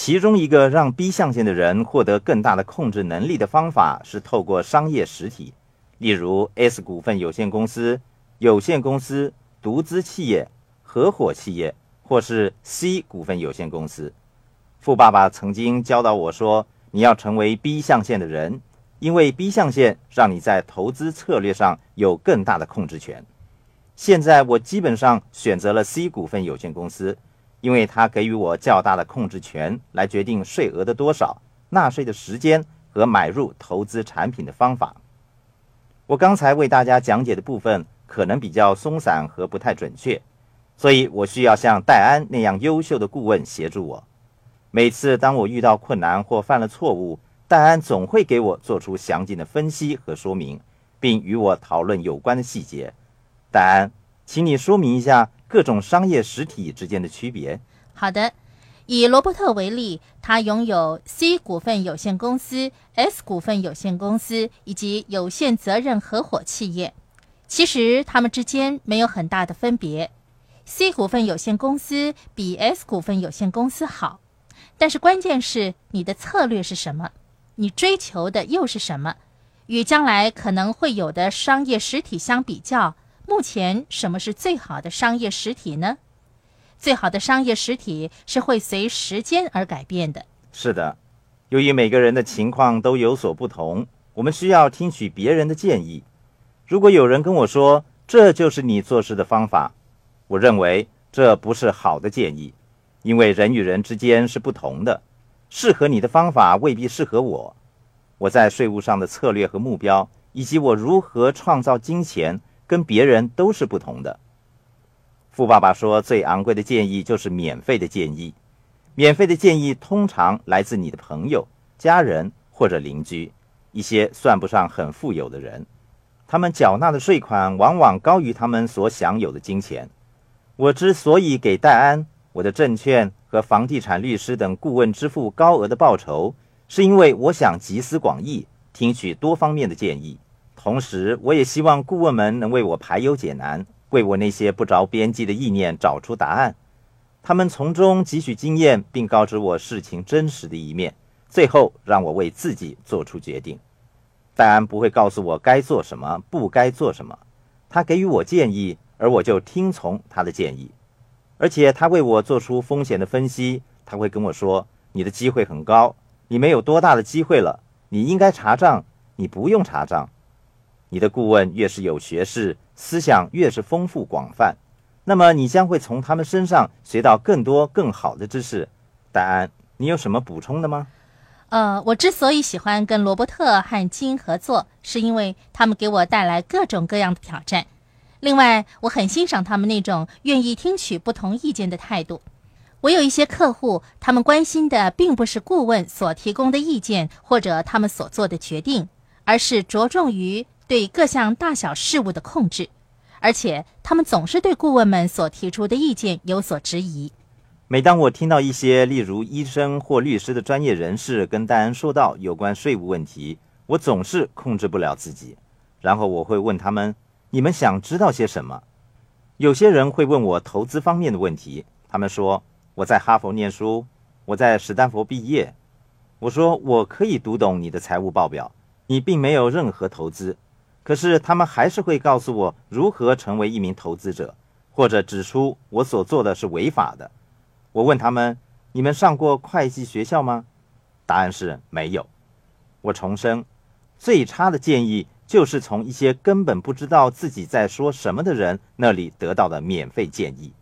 其中一个让 B 象限的人获得更大的控制能力的方法是透过商业实体，例如 S 股份有限公司、有限公司、独资企业、合伙企业，或是 C 股份有限公司。富爸爸曾经教导我说：“你要成为 B 象限的人，因为 B 象限让你在投资策略上有更大的控制权。”现在我基本上选择了 C 股份有限公司。因为它给予我较大的控制权，来决定税额的多少、纳税的时间和买入投资产品的方法。我刚才为大家讲解的部分可能比较松散和不太准确，所以我需要像戴安那样优秀的顾问协助我。每次当我遇到困难或犯了错误，戴安总会给我做出详尽的分析和说明，并与我讨论有关的细节。戴安，请你说明一下。各种商业实体之间的区别。好的，以罗伯特为例，他拥有 C 股份有限公司、S 股份有限公司以及有限责任合伙企业。其实他们之间没有很大的分别。C 股份有限公司比 S 股份有限公司好，但是关键是你的策略是什么？你追求的又是什么？与将来可能会有的商业实体相比较。目前什么是最好的商业实体呢？最好的商业实体是会随时间而改变的。是的，由于每个人的情况都有所不同，我们需要听取别人的建议。如果有人跟我说这就是你做事的方法，我认为这不是好的建议，因为人与人之间是不同的，适合你的方法未必适合我。我在税务上的策略和目标，以及我如何创造金钱。跟别人都是不同的。富爸爸说：“最昂贵的建议就是免费的建议。免费的建议通常来自你的朋友、家人或者邻居，一些算不上很富有的人。他们缴纳的税款往往高于他们所享有的金钱。我之所以给戴安、我的证券和房地产律师等顾问支付高额的报酬，是因为我想集思广益，听取多方面的建议。”同时，我也希望顾问们能为我排忧解难，为我那些不着边际的意念找出答案。他们从中汲取经验，并告知我事情真实的一面，最后让我为自己做出决定。戴安不会告诉我该做什么，不该做什么。他给予我建议，而我就听从他的建议。而且，他为我做出风险的分析。他会跟我说：“你的机会很高，你没有多大的机会了。你应该查账，你不用查账。”你的顾问越是有学识，思想越是丰富广泛，那么你将会从他们身上学到更多更好的知识。戴安，你有什么补充的吗？呃，我之所以喜欢跟罗伯特和金合作，是因为他们给我带来各种各样的挑战。另外，我很欣赏他们那种愿意听取不同意见的态度。我有一些客户，他们关心的并不是顾问所提供的意见或者他们所做的决定，而是着重于。对各项大小事务的控制，而且他们总是对顾问们所提出的意见有所质疑。每当我听到一些例如医生或律师的专业人士跟戴安说到有关税务问题，我总是控制不了自己。然后我会问他们：“你们想知道些什么？”有些人会问我投资方面的问题。他们说：“我在哈佛念书，我在史丹佛毕业。”我说：“我可以读懂你的财务报表，你并没有任何投资。”可是他们还是会告诉我如何成为一名投资者，或者指出我所做的是违法的。我问他们：“你们上过会计学校吗？”答案是没有。我重申，最差的建议就是从一些根本不知道自己在说什么的人那里得到的免费建议。